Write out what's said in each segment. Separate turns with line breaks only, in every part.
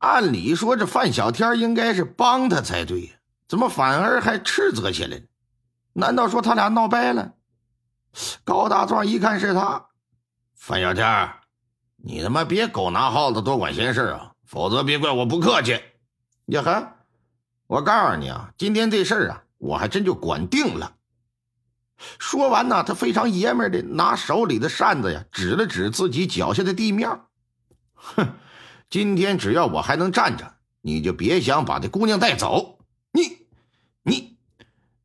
按理说，这范小天应该是帮他才对呀，怎么反而还斥责起来？难道说他俩闹掰了？高大壮一看是他，范小天，你他妈别狗拿耗子多管闲事啊，否则别怪我不客气。呀呵，我告诉你啊，今天这事儿啊，我还真就管定了。说完呢，他非常爷们的拿手里的扇子呀，指了指自己脚下的地面，哼。今天只要我还能站着，你就别想把这姑娘带走。你，你，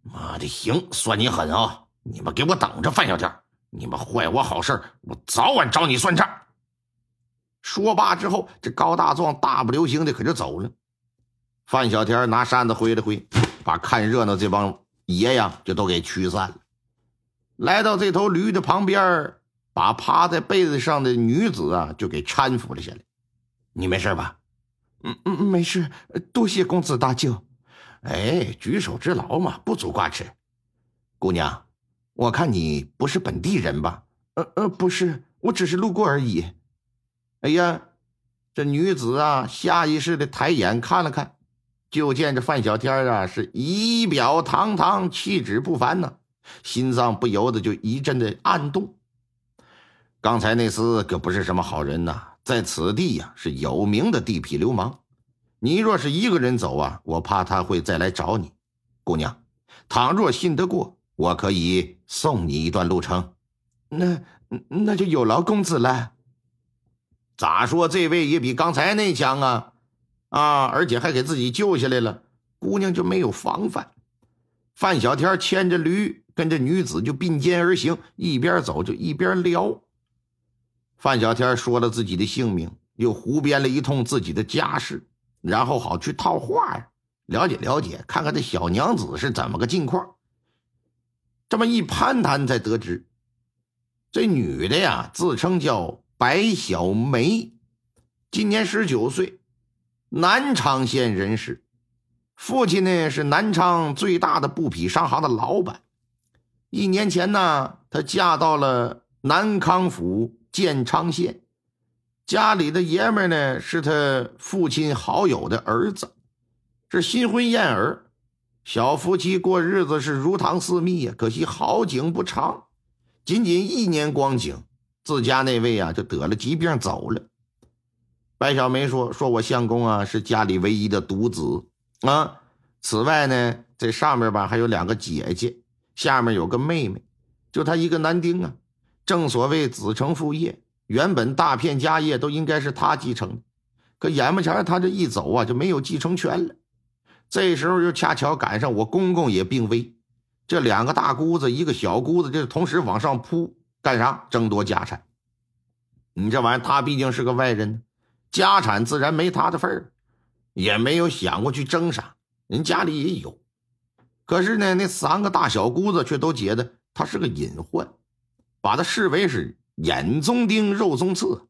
妈的，行，算你狠啊！你们给我等着，范小天，你们坏我好事我早晚找你算账。说罢之后，这高大壮大步流星的可就走了。范小天拿扇子挥了挥，把看热闹这帮爷呀就都给驱散了。来到这头驴的旁边，把趴在被子上的女子啊就给搀扶了下来。你没事吧？
嗯嗯，没事，多谢公子大救。
哎，举手之劳嘛，不足挂齿。姑娘，我看你不是本地人吧？
呃呃，不是，我只是路过而已。
哎呀，这女子啊，下意识的抬眼看了看，就见这范小天啊是仪表堂堂，气质不凡呐，心脏不由得就一阵的暗动。刚才那厮可不是什么好人呐。在此地呀，是有名的地痞流氓。你若是一个人走啊，我怕他会再来找你。姑娘，倘若信得过，我可以送你一段路程。
那那就有劳公子了。
咋说？这位也比刚才那强啊！啊，而且还给自己救下来了。姑娘就没有防范。范小天牵着驴，跟着女子就并肩而行，一边走就一边聊。范小天说了自己的姓名，又胡编了一通自己的家事，然后好去套话呀，了解了解，看看这小娘子是怎么个近况。这么一攀谈，才得知这女的呀，自称叫白小梅，今年十九岁，南昌县人士，父亲呢是南昌最大的布匹商行的老板。一年前呢，她嫁到了南康府。建昌县家里的爷们呢，是他父亲好友的儿子，是新婚燕尔，小夫妻过日子是如糖似蜜呀。可惜好景不长，仅仅一年光景，自家那位啊就得了疾病走了。白小梅说：“说我相公啊是家里唯一的独子啊，此外呢，这上面吧还有两个姐姐，下面有个妹妹，就他一个男丁啊。”正所谓子承父业，原本大片家业都应该是他继承的，可眼巴前他这一走啊，就没有继承权了。这时候又恰巧赶上我公公也病危，这两个大姑子，一个小姑子，就同时往上扑，干啥？争夺家产。你这玩意儿，他毕竟是个外人，家产自然没他的份儿，也没有想过去争啥。人家里也有，可是呢，那三个大小姑子却都觉得他是个隐患。把他视为是眼中钉、肉中刺，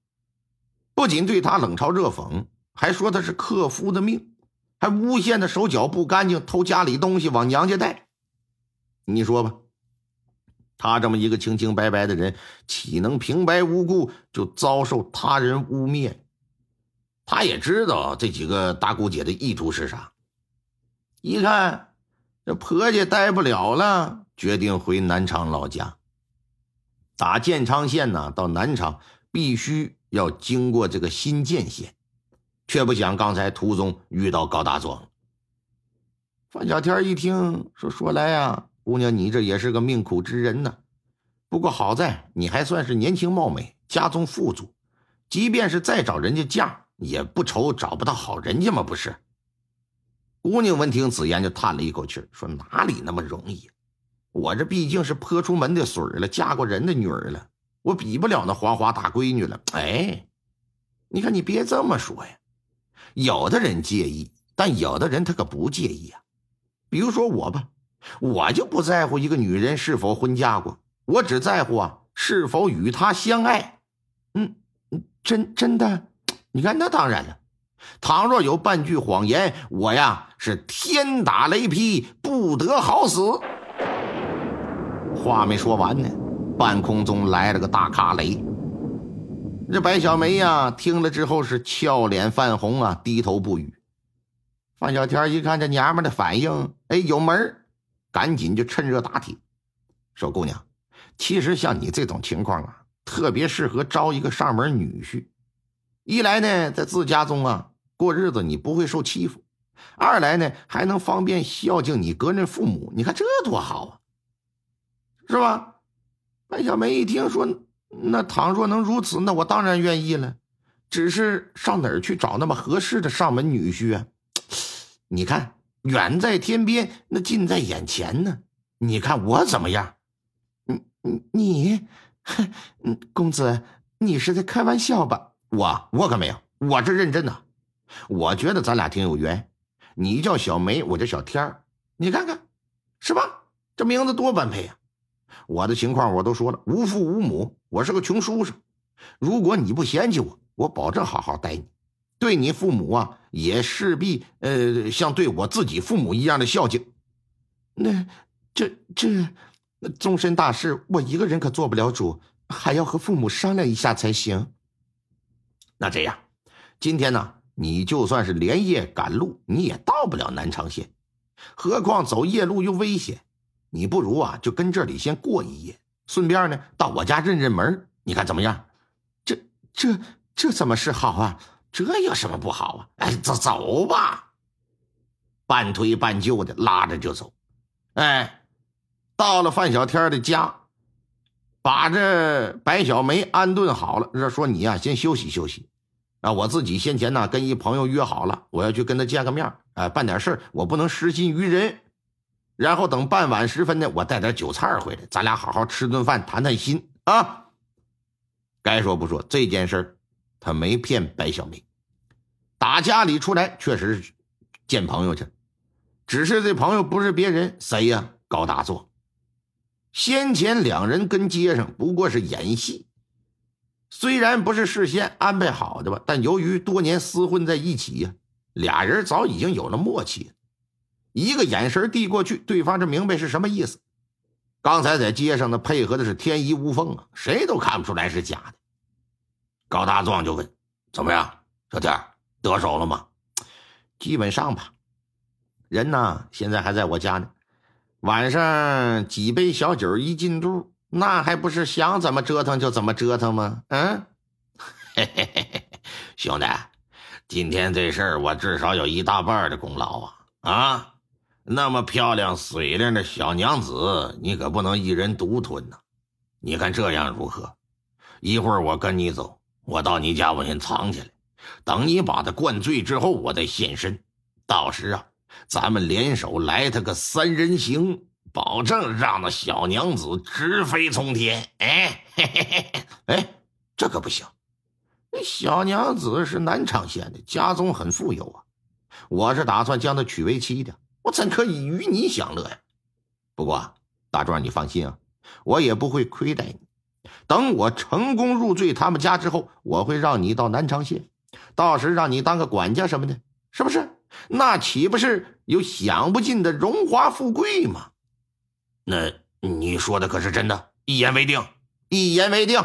不仅对他冷嘲热讽，还说他是克夫的命，还诬陷他手脚不干净，偷家里东西往娘家带。你说吧，他这么一个清清白白的人，岂能平白无故就遭受他人污蔑？他也知道这几个大姑姐的意图是啥，一看这婆家待不了了，决定回南昌老家。打建昌县呢到南昌，必须要经过这个新建县，却不想刚才途中遇到高大壮。范小天一听说，说来呀，姑娘，你这也是个命苦之人呢。不过好在你还算是年轻貌美，家中富足，即便是再找人家嫁，也不愁找不到好人家嘛，不是？姑娘闻听此言，就叹了一口气，说：“哪里那么容易？”我这毕竟是泼出门的水了，嫁过人的女儿了，我比不了那黄花大闺女了。哎，你看，你别这么说呀。有的人介意，但有的人他可不介意啊。比如说我吧，我就不在乎一个女人是否婚嫁过，我只在乎啊是否与她相爱。
嗯，真真的？
你看，那当然了。倘若有半句谎言，我呀是天打雷劈，不得好死。话没说完呢，半空中来了个大卡雷。这白小梅呀，听了之后是俏脸泛红啊，低头不语。范小天一看这娘们的反应，哎，有门赶紧就趁热打铁，说：“姑娘，其实像你这种情况啊，特别适合招一个上门女婿。一来呢，在自家中啊。”过日子你不会受欺负，二来呢还能方便孝敬你隔任父母，你看这多好啊，是吧？白小梅一听说，那倘若能如此，那我当然愿意了。只是上哪儿去找那么合适的上门女婿啊？你看，远在天边，那近在眼前呢。你看我怎么样？
你你，嗯，公子，你是在开玩笑吧？
我我可没有，我这认真的。我觉得咱俩挺有缘，你叫小梅，我叫小天儿，你看看，是吧？这名字多般配啊！我的情况我都说了，无父无母，我是个穷书生。如果你不嫌弃我，我保证好好待你，对你父母啊，也势必呃像对我自己父母一样的孝敬。
那这这终身大事，我一个人可做不了主，还要和父母商量一下才行。
那这样，今天呢？你就算是连夜赶路，你也到不了南昌县，何况走夜路又危险。你不如啊，就跟这里先过一夜，顺便呢到我家认认门，你看怎么样？
这这这怎么是好啊？
这有什么不好啊？哎，走走吧，半推半就的拉着就走。哎，到了范小天的家，把这白小梅安顿好了，这说你呀先休息休息。啊，我自己先前呢跟一朋友约好了，我要去跟他见个面哎，办点事我不能失信于人。然后等傍晚时分呢，我带点酒菜回来，咱俩好好吃顿饭，谈谈心啊。该说不说，这件事他没骗白小梅，打家里出来确实见朋友去，只是这朋友不是别人，谁呀？高大壮。先前两人跟街上不过是演戏。虽然不是事先安排好的吧，但由于多年厮混在一起呀，俩人早已经有了默契。一个眼神递过去，对方就明白是什么意思。刚才在街上呢，配合的是天衣无缝啊，谁都看不出来是假的。高大壮就问：“怎么样，小天得手了吗？”“基本上吧。人呢，现在还在我家呢。晚上几杯小酒一进肚。”那还不是想怎么折腾就怎么折腾吗？嗯，嘿嘿嘿嘿，兄弟，今天这事儿我至少有一大半的功劳啊！啊，那么漂亮水灵的小娘子，你可不能一人独吞呐！你看这样如何？一会儿我跟你走，我到你家我先藏起来，等你把他灌醉之后，我再现身。到时啊，咱们联手来他个三人行。保证让那小娘子直飞冲天！哎，嘿嘿嘿，哎，这可不行。那小娘子是南昌县的，家中很富有啊。我是打算将她娶为妻的，我怎可以与你享乐呀？不过大壮，你放心啊，我也不会亏待你。等我成功入赘他们家之后，我会让你到南昌县，到时让你当个管家什么的，是不是？那岂不是有享不尽的荣华富贵吗？那你说的可是真的？一言为定，一言为定。